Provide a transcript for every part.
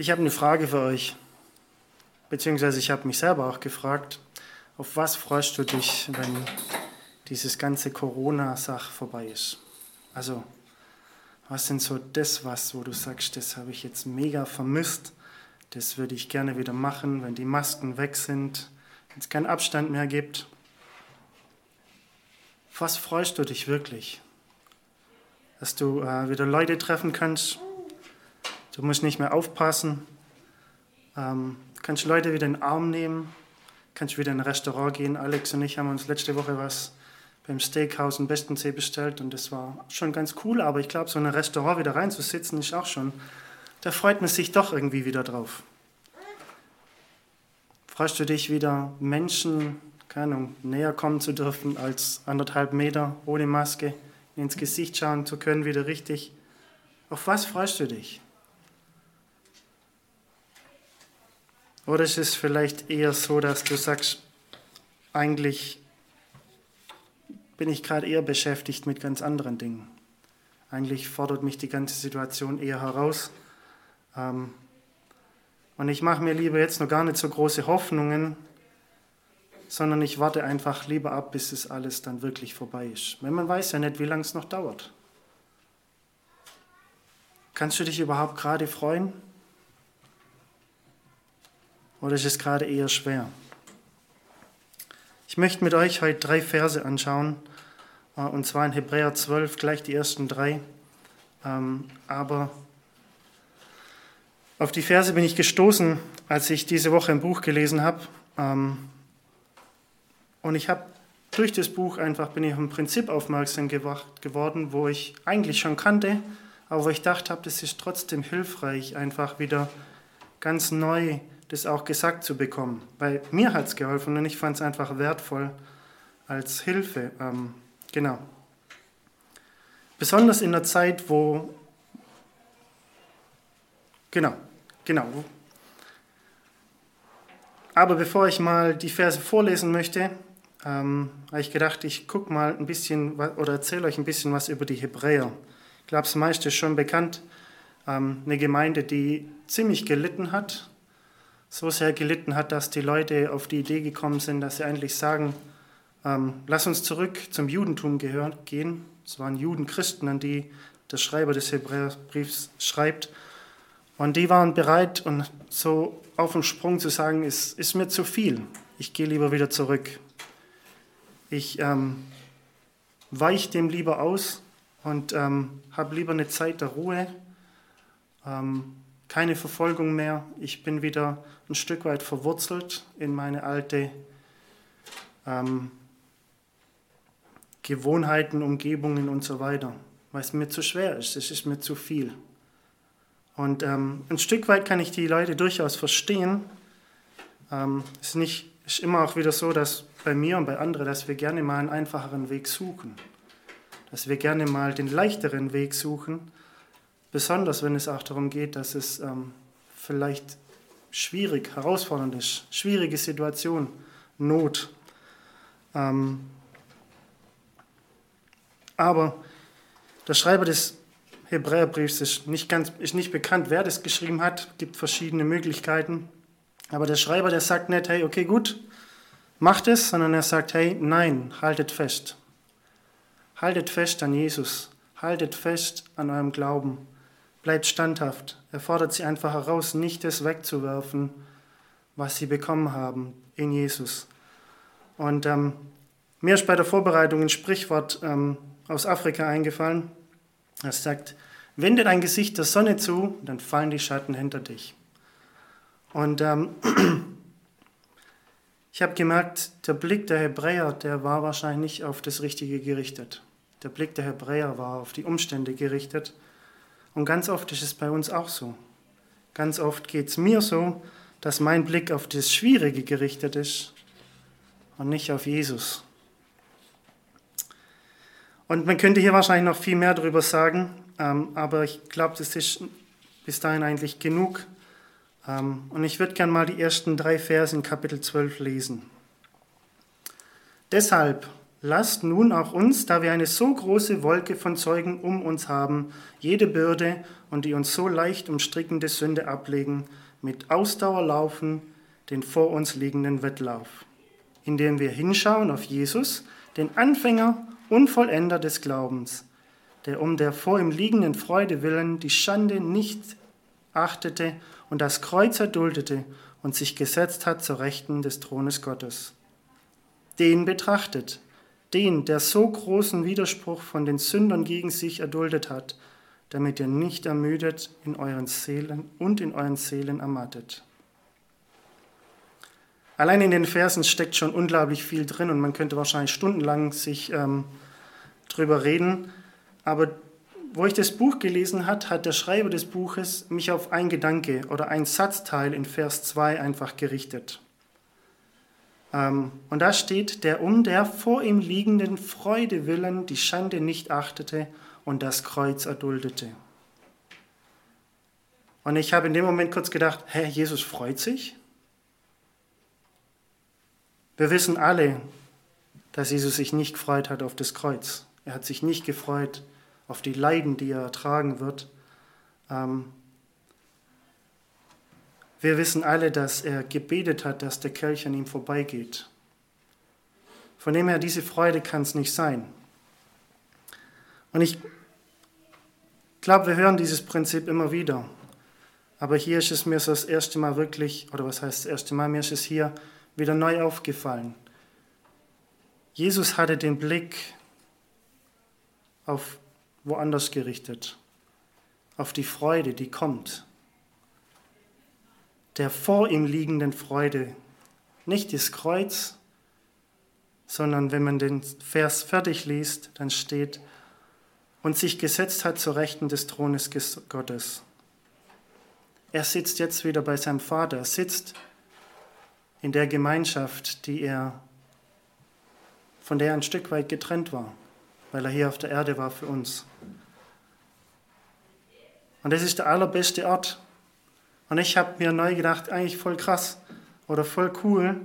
Ich habe eine Frage für euch, beziehungsweise ich habe mich selber auch gefragt, auf was freust du dich, wenn dieses ganze Corona-Sach vorbei ist? Also, was sind so das, was, wo du sagst, das habe ich jetzt mega vermisst, das würde ich gerne wieder machen, wenn die Masken weg sind, wenn es keinen Abstand mehr gibt? Auf was freust du dich wirklich? Dass du äh, wieder Leute treffen kannst, Du musst nicht mehr aufpassen. Ähm, kannst Leute wieder in den Arm nehmen. Kannst wieder in ein Restaurant gehen. Alex und ich haben uns letzte Woche was beim Steakhouse im Bestensee bestellt und das war schon ganz cool. Aber ich glaube, so in ein Restaurant wieder reinzusitzen ist auch schon, da freut man sich doch irgendwie wieder drauf. Freust du dich wieder, Menschen, keine Ahnung, näher kommen zu dürfen als anderthalb Meter ohne Maske, ins Gesicht schauen zu können, wieder richtig? Auf was freust du dich? Oder ist es vielleicht eher so, dass du sagst, eigentlich bin ich gerade eher beschäftigt mit ganz anderen Dingen. Eigentlich fordert mich die ganze Situation eher heraus. Ähm, und ich mache mir lieber jetzt noch gar nicht so große Hoffnungen, sondern ich warte einfach lieber ab, bis es alles dann wirklich vorbei ist. Weil man weiß ja nicht, wie lange es noch dauert. Kannst du dich überhaupt gerade freuen? Oder ist es gerade eher schwer? Ich möchte mit euch heute drei Verse anschauen, äh, und zwar in Hebräer 12, gleich die ersten drei. Ähm, aber auf die Verse bin ich gestoßen, als ich diese Woche ein Buch gelesen habe. Ähm, und ich habe durch das Buch einfach bin ich auf ein Prinzip aufmerksam geworden, wo ich eigentlich schon kannte, aber wo ich dachte habe, das ist trotzdem hilfreich, einfach wieder ganz neu das auch gesagt zu bekommen. Weil mir hat es geholfen und ich fand es einfach wertvoll als Hilfe. Ähm, genau. Besonders in der Zeit, wo. Genau, genau. Aber bevor ich mal die Verse vorlesen möchte, ähm, habe ich gedacht, ich gucke mal ein bisschen oder erzähle euch ein bisschen was über die Hebräer. Ich glaube, das meiste ist schon bekannt. Ähm, eine Gemeinde, die ziemlich gelitten hat so sehr gelitten hat, dass die Leute auf die Idee gekommen sind, dass sie eigentlich sagen, ähm, lass uns zurück zum Judentum gehen. Es waren Judenchristen, an die der Schreiber des Hebräerbriefs schreibt. Und die waren bereit und so auf dem Sprung zu sagen, es ist mir zu viel. Ich gehe lieber wieder zurück. Ich ähm, weiche dem lieber aus und ähm, habe lieber eine Zeit der Ruhe. Ähm, keine Verfolgung mehr. Ich bin wieder ein Stück weit verwurzelt in meine alte ähm, Gewohnheiten, Umgebungen und so weiter, weil es mir zu schwer ist, es ist mir zu viel. Und ähm, ein Stück weit kann ich die Leute durchaus verstehen. Ähm, es ist, nicht, ist immer auch wieder so, dass bei mir und bei anderen, dass wir gerne mal einen einfacheren Weg suchen. Dass wir gerne mal den leichteren Weg suchen, besonders wenn es auch darum geht, dass es ähm, vielleicht schwierig, herausfordernd ist, schwierige Situation, Not. Ähm, aber der Schreiber des Hebräerbriefs ist nicht, ganz, ist nicht bekannt, wer das geschrieben hat, gibt verschiedene Möglichkeiten. Aber der Schreiber, der sagt nicht, hey, okay, gut, macht es, sondern er sagt, hey, nein, haltet fest. Haltet fest an Jesus, haltet fest an eurem Glauben. Bleibt standhaft. Er fordert sie einfach heraus, nicht das wegzuwerfen, was sie bekommen haben in Jesus. Und ähm, mir ist bei der Vorbereitung ein Sprichwort ähm, aus Afrika eingefallen. Das sagt, wende dein Gesicht der Sonne zu, dann fallen die Schatten hinter dich. Und ähm, ich habe gemerkt, der Blick der Hebräer, der war wahrscheinlich nicht auf das Richtige gerichtet. Der Blick der Hebräer war auf die Umstände gerichtet. Und ganz oft ist es bei uns auch so. Ganz oft geht es mir so, dass mein Blick auf das Schwierige gerichtet ist und nicht auf Jesus. Und man könnte hier wahrscheinlich noch viel mehr darüber sagen, ähm, aber ich glaube, das ist bis dahin eigentlich genug. Ähm, und ich würde gerne mal die ersten drei Verse in Kapitel 12 lesen. Deshalb, lasst nun auch uns, da wir eine so große Wolke von Zeugen um uns haben, jede Bürde und die uns so leicht umstrickende Sünde ablegen, mit Ausdauer laufen, den vor uns liegenden Wettlauf, indem wir hinschauen auf Jesus, den Anfänger und Vollender des Glaubens, der um der vor ihm liegenden Freude willen die Schande nicht achtete und das Kreuz erduldete und sich gesetzt hat zur Rechten des Thrones Gottes. Den betrachtet, den, der so großen Widerspruch von den Sündern gegen sich erduldet hat, damit ihr nicht ermüdet in euren Seelen und in euren Seelen ermattet. Allein in den Versen steckt schon unglaublich viel drin und man könnte wahrscheinlich stundenlang sich ähm, drüber reden. Aber wo ich das Buch gelesen hat, hat der Schreiber des Buches mich auf ein Gedanke oder ein Satzteil in Vers 2 einfach gerichtet. Ähm, und da steht, der um der vor ihm liegenden Freude willen die Schande nicht achtete und das Kreuz erduldete. Und ich habe in dem Moment kurz gedacht, hä, Jesus freut sich? Wir wissen alle, dass Jesus sich nicht gefreut hat auf das Kreuz. Er hat sich nicht gefreut auf die Leiden, die er ertragen wird. Ähm, wir wissen alle, dass er gebetet hat, dass der Kelch an ihm vorbeigeht. Von dem her, diese Freude kann es nicht sein. Und ich glaube, wir hören dieses Prinzip immer wieder. Aber hier ist es mir so das erste Mal wirklich, oder was heißt das erste Mal, mir ist es hier wieder neu aufgefallen. Jesus hatte den Blick auf woanders gerichtet, auf die Freude, die kommt, der vor ihm liegenden Freude, nicht das Kreuz, sondern wenn man den Vers fertig liest, dann steht, und sich gesetzt hat zur Rechten des Thrones Gottes. Er sitzt jetzt wieder bei seinem Vater, er sitzt in der Gemeinschaft, die er, von der er ein Stück weit getrennt war, weil er hier auf der Erde war für uns. Und das ist der allerbeste Ort. Und ich habe mir neu gedacht, eigentlich voll krass oder voll cool.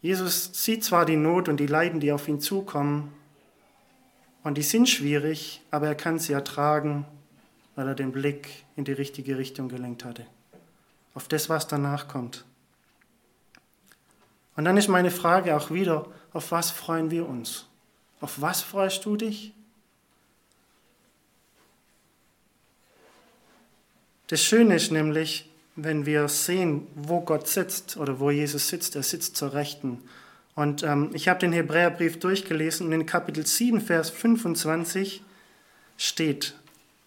Jesus sieht zwar die Not und die Leiden, die auf ihn zukommen, und die sind schwierig, aber er kann sie ertragen, weil er den Blick in die richtige Richtung gelenkt hatte. Auf das, was danach kommt. Und dann ist meine Frage auch wieder, auf was freuen wir uns? Auf was freust du dich? Das Schöne ist nämlich, wenn wir sehen, wo Gott sitzt oder wo Jesus sitzt, er sitzt zur Rechten. Und ähm, ich habe den Hebräerbrief durchgelesen und in Kapitel 7, Vers 25 steht,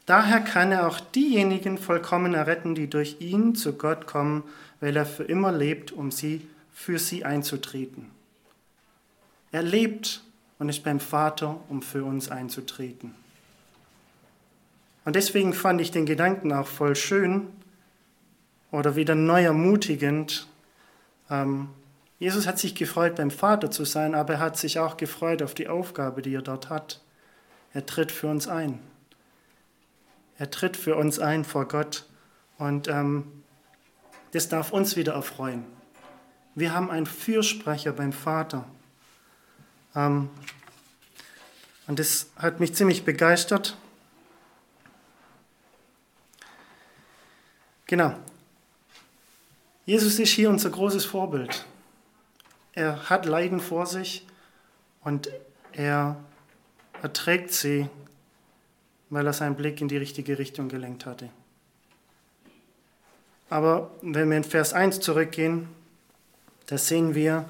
daher kann er auch diejenigen vollkommen erretten, die durch ihn zu Gott kommen, weil er für immer lebt, um sie für sie einzutreten. Er lebt und ist beim Vater, um für uns einzutreten. Und deswegen fand ich den Gedanken auch voll schön oder wieder neu ermutigend. Ähm, Jesus hat sich gefreut, beim Vater zu sein, aber er hat sich auch gefreut auf die Aufgabe, die er dort hat. Er tritt für uns ein. Er tritt für uns ein vor Gott und ähm, das darf uns wieder erfreuen. Wir haben einen Fürsprecher beim Vater. Ähm, und das hat mich ziemlich begeistert. Genau. Jesus ist hier unser großes Vorbild. Er hat Leiden vor sich und er erträgt sie, weil er seinen Blick in die richtige Richtung gelenkt hatte. Aber wenn wir in Vers 1 zurückgehen, da sehen wir,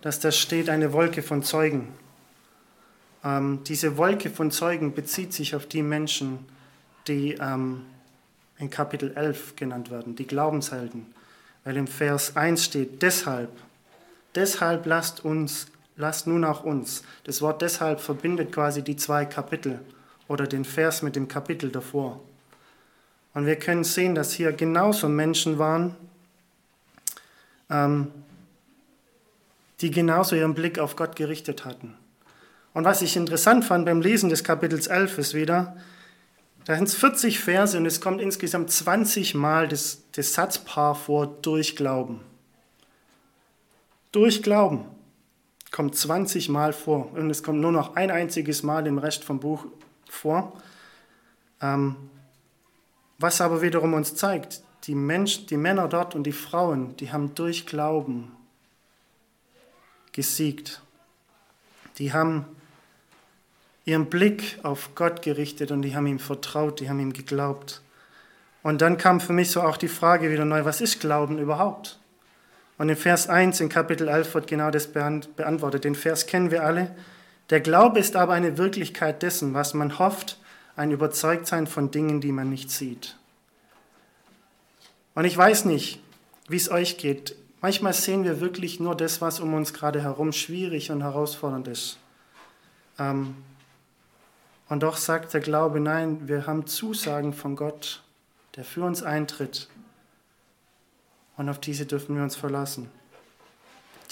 dass da steht eine Wolke von Zeugen. Ähm, diese Wolke von Zeugen bezieht sich auf die Menschen, die ähm, in Kapitel 11 genannt werden, die Glaubenshelden. Weil im Vers 1 steht, deshalb, deshalb lasst uns, lasst nun auch uns. Das Wort deshalb verbindet quasi die zwei Kapitel oder den Vers mit dem Kapitel davor. Und wir können sehen, dass hier genauso Menschen waren, ähm, die genauso ihren Blick auf Gott gerichtet hatten. Und was ich interessant fand beim Lesen des Kapitels 11 ist wieder, da sind es 40 Verse und es kommt insgesamt 20 Mal das, das Satzpaar vor durch Glauben. Durch Glauben. kommt 20 Mal vor und es kommt nur noch ein einziges Mal im Rest vom Buch vor. Ähm, was aber wiederum uns zeigt, die, Mensch, die Männer dort und die Frauen, die haben durch Glauben gesiegt. Die haben ihren Blick auf Gott gerichtet und die haben ihm vertraut, die haben ihm geglaubt. Und dann kam für mich so auch die Frage wieder neu, was ist Glauben überhaupt? Und in Vers 1 in Kapitel 11 wird genau das beantwortet. Den Vers kennen wir alle. Der Glaube ist aber eine Wirklichkeit dessen, was man hofft, ein Überzeugtsein von Dingen, die man nicht sieht. Und ich weiß nicht, wie es euch geht. Manchmal sehen wir wirklich nur das, was um uns gerade herum schwierig und herausfordernd ist. Ähm, und doch sagt der Glaube, nein, wir haben Zusagen von Gott, der für uns eintritt. Und auf diese dürfen wir uns verlassen.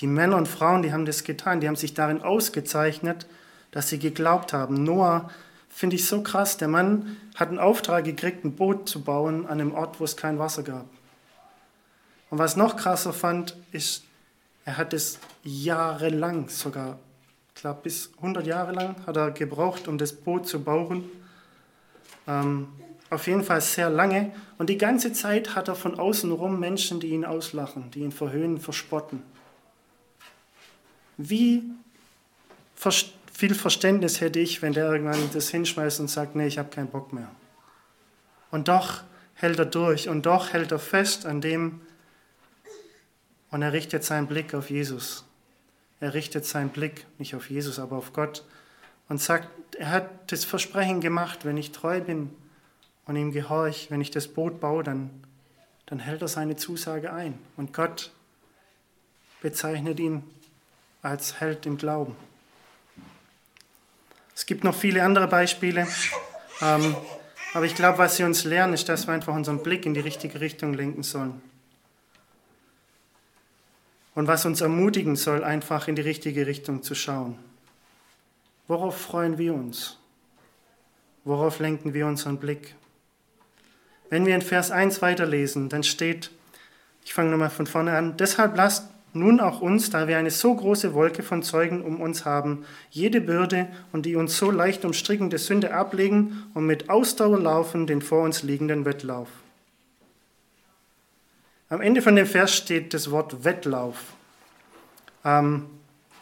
Die Männer und Frauen, die haben das getan, die haben sich darin ausgezeichnet, dass sie geglaubt haben. Noah finde ich so krass. Der Mann hat einen Auftrag gekriegt, ein Boot zu bauen an einem Ort, wo es kein Wasser gab. Und was noch krasser fand, ist, er hat es jahrelang, sogar, glaube bis 100 Jahre lang, hat er gebraucht, um das Boot zu bauen. Ähm, auf jeden Fall sehr lange. Und die ganze Zeit hat er von außen rum Menschen, die ihn auslachen, die ihn verhöhnen, verspotten. Wie viel Verständnis hätte ich, wenn der irgendwann das hinschmeißt und sagt, nee, ich habe keinen Bock mehr. Und doch hält er durch und doch hält er fest an dem und er richtet seinen Blick auf Jesus. Er richtet seinen Blick nicht auf Jesus, aber auf Gott und sagt, er hat das Versprechen gemacht, wenn ich treu bin, und ihm gehorch, wenn ich das Boot baue, dann, dann hält er seine Zusage ein. Und Gott bezeichnet ihn als Held im Glauben. Es gibt noch viele andere Beispiele, ähm, aber ich glaube, was sie uns lernen, ist, dass wir einfach unseren Blick in die richtige Richtung lenken sollen. Und was uns ermutigen soll, einfach in die richtige Richtung zu schauen. Worauf freuen wir uns? Worauf lenken wir unseren Blick? Wenn wir in Vers 1 weiterlesen, dann steht, ich fange nochmal von vorne an, deshalb lasst nun auch uns, da wir eine so große Wolke von Zeugen um uns haben, jede Bürde und die uns so leicht umstrickende Sünde ablegen und mit Ausdauer laufen den vor uns liegenden Wettlauf. Am Ende von dem Vers steht das Wort Wettlauf. Ähm,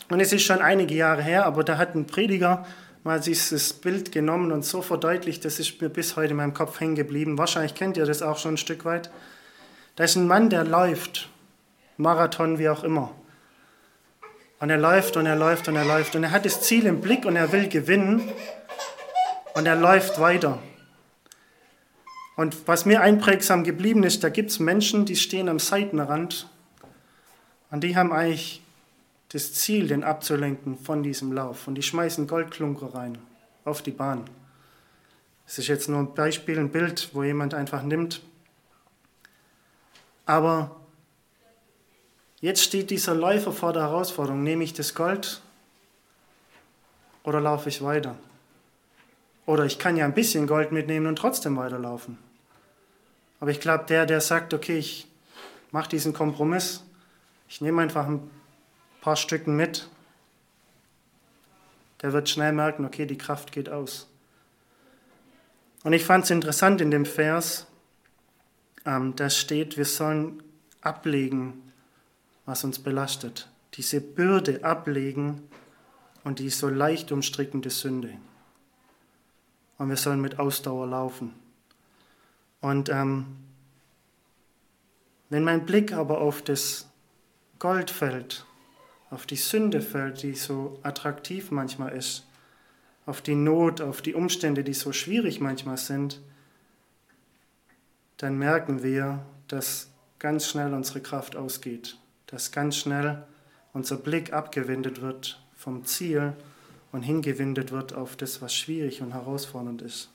und es ist schon einige Jahre her, aber da hat ein Prediger mal dieses Bild genommen und so verdeutlicht, das ist mir bis heute in meinem Kopf hängen geblieben. Wahrscheinlich kennt ihr das auch schon ein Stück weit. Da ist ein Mann, der läuft, Marathon wie auch immer. Und er läuft und er läuft und er läuft und er hat das Ziel im Blick und er will gewinnen und er läuft weiter. Und was mir einprägsam geblieben ist, da gibt es Menschen, die stehen am Seitenrand und die haben eigentlich das Ziel, den abzulenken von diesem Lauf. Und die schmeißen Goldklunker rein auf die Bahn. Das ist jetzt nur ein Beispiel, ein Bild, wo jemand einfach nimmt. Aber jetzt steht dieser Läufer vor der Herausforderung, nehme ich das Gold oder laufe ich weiter? Oder ich kann ja ein bisschen Gold mitnehmen und trotzdem weiterlaufen. Aber ich glaube, der, der sagt, okay, ich mache diesen Kompromiss, ich nehme einfach ein paar Stücken mit, der wird schnell merken, okay, die Kraft geht aus. Und ich fand es interessant in dem Vers, ähm, da steht, wir sollen ablegen, was uns belastet. Diese Bürde ablegen und die so leicht umstrickende Sünde. Und wir sollen mit Ausdauer laufen. Und ähm, wenn mein Blick aber auf das Gold fällt, auf die Sünde fällt, die so attraktiv manchmal ist, auf die Not, auf die Umstände, die so schwierig manchmal sind, dann merken wir, dass ganz schnell unsere Kraft ausgeht, dass ganz schnell unser Blick abgewendet wird vom Ziel und hingewendet wird auf das, was schwierig und herausfordernd ist.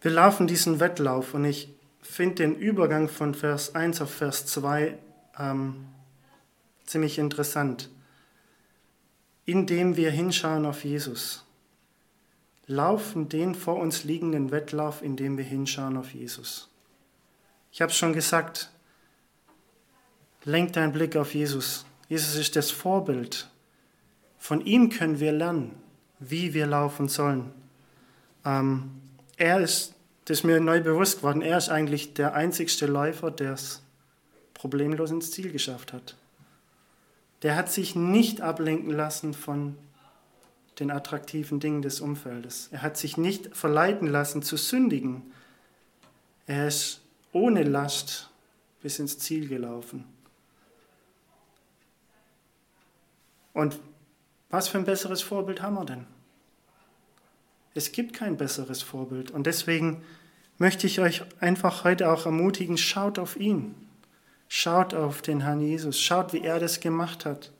Wir laufen diesen Wettlauf und ich finde den Übergang von Vers 1 auf Vers 2 ähm, ziemlich interessant. Indem wir hinschauen auf Jesus. Laufen den vor uns liegenden Wettlauf, indem wir hinschauen auf Jesus. Ich habe es schon gesagt, lenk deinen Blick auf Jesus. Jesus ist das Vorbild. Von ihm können wir lernen, wie wir laufen sollen. Ähm, er ist, das ist mir neu bewusst geworden, er ist eigentlich der einzigste Läufer, der es problemlos ins Ziel geschafft hat. Der hat sich nicht ablenken lassen von den attraktiven Dingen des Umfeldes. Er hat sich nicht verleiten lassen zu sündigen. Er ist ohne Last bis ins Ziel gelaufen. Und was für ein besseres Vorbild haben wir denn? Es gibt kein besseres Vorbild. Und deswegen möchte ich euch einfach heute auch ermutigen, schaut auf ihn. Schaut auf den Herrn Jesus. Schaut, wie er das gemacht hat.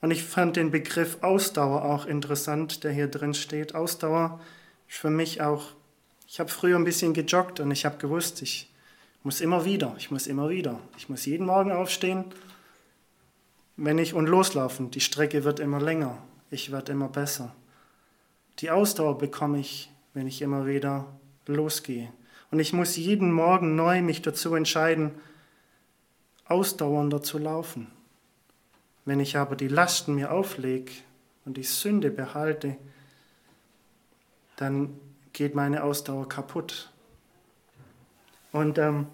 Und ich fand den Begriff Ausdauer auch interessant, der hier drin steht. Ausdauer ist für mich auch, ich habe früher ein bisschen gejoggt und ich habe gewusst, ich muss immer wieder, ich muss immer wieder, ich muss jeden Morgen aufstehen, wenn ich und loslaufen. Die Strecke wird immer länger, ich werde immer besser. Die Ausdauer bekomme ich, wenn ich immer wieder losgehe. Und ich muss jeden Morgen neu mich dazu entscheiden, ausdauernder zu laufen. Wenn ich aber die Lasten mir auflege und die Sünde behalte, dann geht meine Ausdauer kaputt. Und ähm,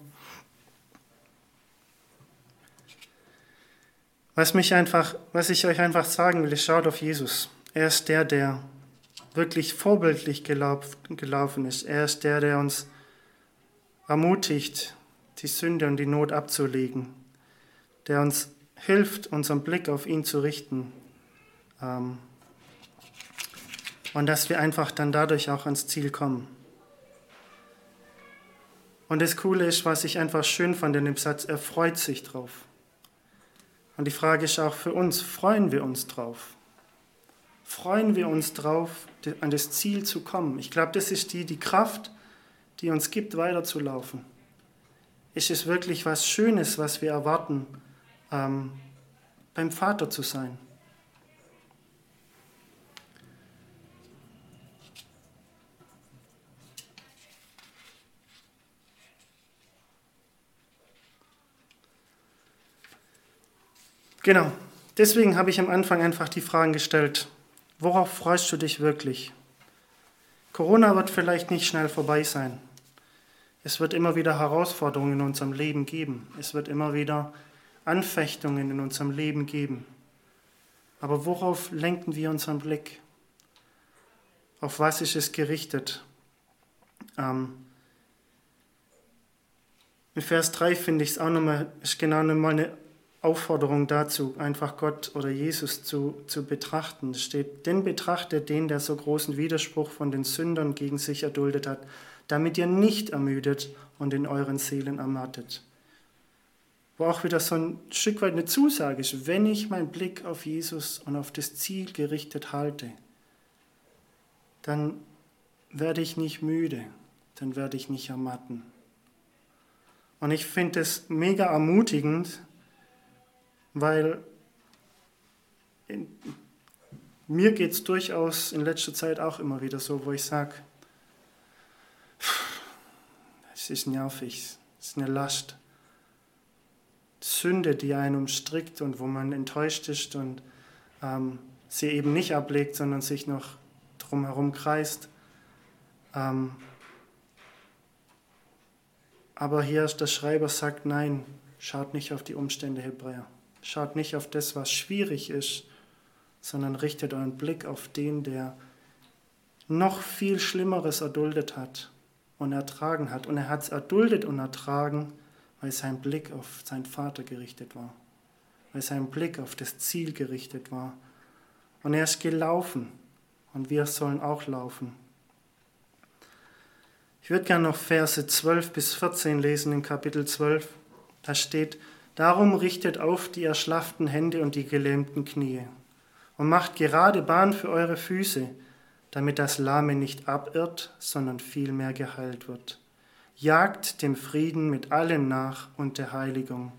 was mich einfach, was ich euch einfach sagen will, schaut auf Jesus. Er ist der, der wirklich vorbildlich gelaufen ist. Er ist der, der uns ermutigt, die Sünde und die Not abzulegen, der uns hilft, unseren Blick auf ihn zu richten. Ähm, und dass wir einfach dann dadurch auch ans Ziel kommen. Und das Coole ist, was ich einfach schön fand in dem Satz, er freut sich drauf. Und die Frage ist auch für uns, freuen wir uns drauf? Freuen wir uns drauf, an das Ziel zu kommen? Ich glaube, das ist die, die Kraft, die uns gibt, weiterzulaufen. Ist es wirklich was Schönes, was wir erwarten? ähm, beim Vater zu sein. Genau, deswegen habe ich am Anfang einfach die Fragen gestellt, worauf freust du dich wirklich? Corona wird vielleicht nicht schnell vorbei sein. Es wird immer wieder Herausforderungen in unserem Leben geben. Es wird immer wieder Anfechtungen in unserem Leben geben. Aber worauf lenken wir unseren Blick? Auf was ist es gerichtet? Ähm, in Vers 3 finde ich es auch nochmal, ist genau nochmal eine Aufforderung dazu, einfach Gott oder Jesus zu, zu betrachten. Es steht, denn betrachtet den, der so großen Widerspruch von den Sündern gegen sich erduldet hat, damit ihr nicht ermüdet und in euren Seelen ermattet wo auch wieder so ein Stück weit eine Zusage ist, wenn ich meinen Blick auf Jesus und auf das Ziel gerichtet halte, dann werde ich nicht müde, dann werde ich nicht ermatten. Und ich finde es mega ermutigend, weil in, mir geht es durchaus in letzter Zeit auch immer wieder so, wo ich sage, es ist nervig, es ist eine Last. Sünde, die einen umstrickt und wo man enttäuscht ist und ähm, sie eben nicht ablegt, sondern sich noch drumherum kreist. Ähm, aber hier ist der Schreiber sagt, nein, schaut nicht auf die Umstände Hebräer. Schaut nicht auf das, was schwierig ist, sondern richtet euren Blick auf den, der noch viel Schlimmeres erduldet hat und ertragen hat. Und er hat es erduldet und ertragen, weil sein Blick auf seinen Vater gerichtet war, weil sein Blick auf das Ziel gerichtet war. Und er ist gelaufen und wir sollen auch laufen. Ich würde gerne noch Verse 12 bis 14 lesen in Kapitel 12. Da steht, Darum richtet auf die erschlafften Hände und die gelähmten Knie und macht gerade Bahn für eure Füße, damit das Lahme nicht abirrt, sondern vielmehr geheilt wird jagt dem Frieden mit allen nach und der Heiligung,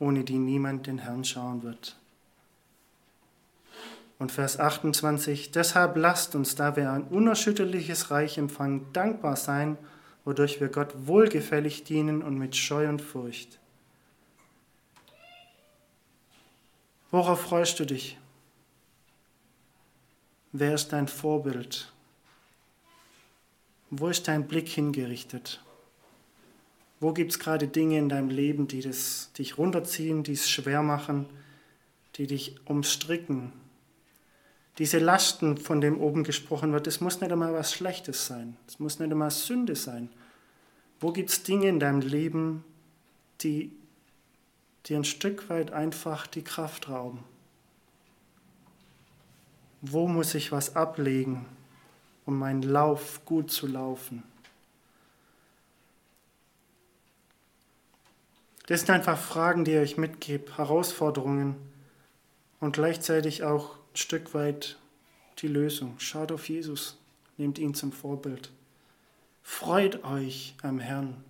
ohne die niemand den Herrn schauen wird. Und Vers 28, deshalb lasst uns, da wir ein unerschütterliches Reich empfangen, dankbar sein wodurch wir Gott wohlgefällig dienen und mit Scheu und Furcht. Worauf freust du dich? Wer ist dein Vorbild? Wo ist dein Blick hingerichtet? Wo gibt es gerade Dinge in deinem Leben, die das, dich runterziehen, die es schwer machen, die dich umstricken? Diese Lasten, von dem oben gesprochen wird, das muss nicht einmal was Schlechtes sein. Es muss nicht einmal Sünde sein. Wo gibt es Dinge in deinem Leben, die dir ein Stück weit einfach die Kraft rauben? Wo muss ich was ablegen, um meinen Lauf gut zu laufen? Das sind einfach Fragen, die ich euch mitgebe, Herausforderungen und gleichzeitig auch ein Stück weit die Lösung. Schaut auf Jesus, nehmt ihn zum Vorbild. Freut euch am Herrn.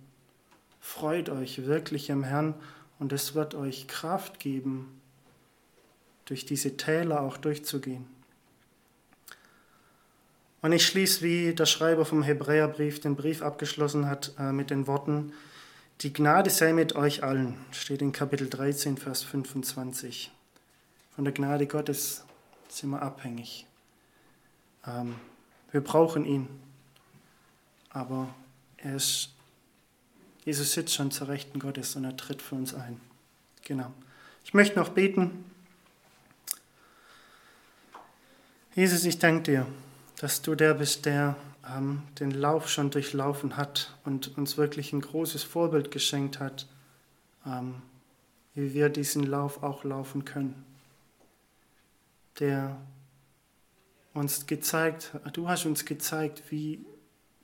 Freut euch wirklich am Herrn und es wird euch Kraft geben, durch diese Täler auch durchzugehen. Und ich schließe, wie der Schreiber vom Hebräerbrief den Brief abgeschlossen hat, äh, mit den Worten, die Gnade sei mit euch allen, steht in Kapitel 13, Vers 25. Von der Gnade Gottes sind wir abhängig. Ähm, wir brauchen ihn, aber er ist, Jesus sitzt schon zur Rechten Gottes und er tritt für uns ein. Genau. Ich möchte noch beten. Jesus, ich danke dir, dass du der bist, der ähm, den Lauf schon durchlaufen hat und uns wirklich ein großes Vorbild geschenkt hat, ähm, wie wir diesen Lauf auch laufen können. Der uns gezeigt, du hast uns gezeigt, wie,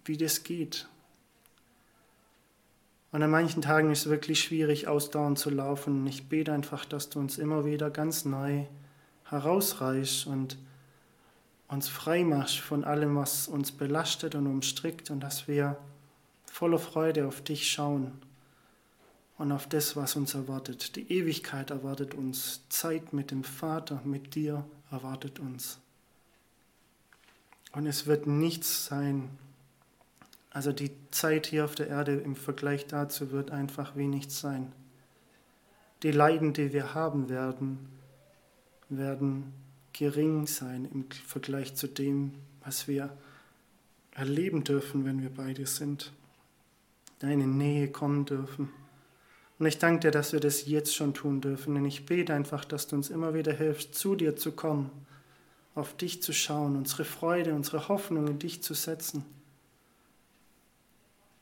wie das geht. Und an manchen Tagen ist es wirklich schwierig, ausdauernd zu laufen. Ich bete einfach, dass du uns immer wieder ganz neu herausreißt und uns frei machst von allem, was uns belastet und umstrickt und dass wir voller Freude auf dich schauen und auf das, was uns erwartet. Die Ewigkeit erwartet uns, Zeit mit dem Vater, mit dir erwartet uns. Und es wird nichts sein, also die Zeit hier auf der Erde im Vergleich dazu wird einfach nichts sein. Die Leiden, die wir haben werden, werden gering sein im Vergleich zu dem, was wir erleben dürfen, wenn wir beide sind. Deine Nähe kommen dürfen. Und ich danke dir, dass wir das jetzt schon tun dürfen. Und ich bete einfach, dass du uns immer wieder hilfst, zu dir zu kommen, auf dich zu schauen, unsere Freude, unsere Hoffnung in dich zu setzen.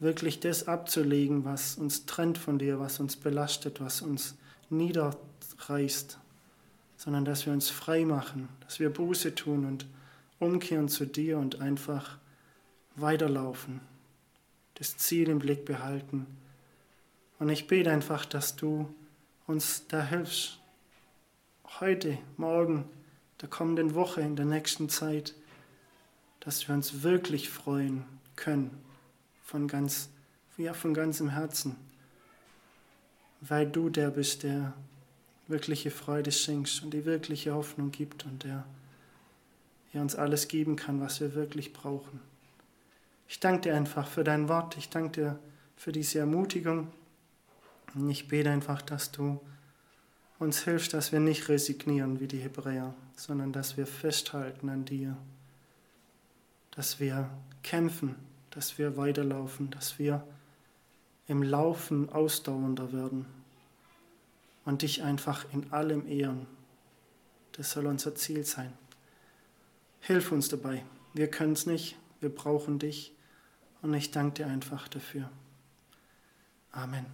Wirklich das abzulegen, was uns trennt von dir, was uns belastet, was uns niederreißt sondern dass wir uns frei machen, dass wir Buße tun und umkehren zu dir und einfach weiterlaufen, das Ziel im Blick behalten. Und ich bete einfach, dass du uns da hilfst, heute, morgen, der kommenden Woche, in der nächsten Zeit, dass wir uns wirklich freuen können, von ganz, ja, von ganzem Herzen, weil du der bist, der wirkliche Freude schenkst und die wirkliche Hoffnung gibt und der, der uns alles geben kann, was wir wirklich brauchen. Ich danke dir einfach für dein Wort, ich danke dir für diese Ermutigung. Und ich bete einfach, dass du uns hilfst, dass wir nicht resignieren wie die Hebräer, sondern dass wir festhalten an dir, dass wir kämpfen, dass wir weiterlaufen, dass wir im Laufen ausdauernder werden und dich einfach in allem ehren. Das soll unser Ziel sein. Hilf uns dabei. Wir können es nicht, wir brauchen dich und ich danke dir einfach dafür. Amen.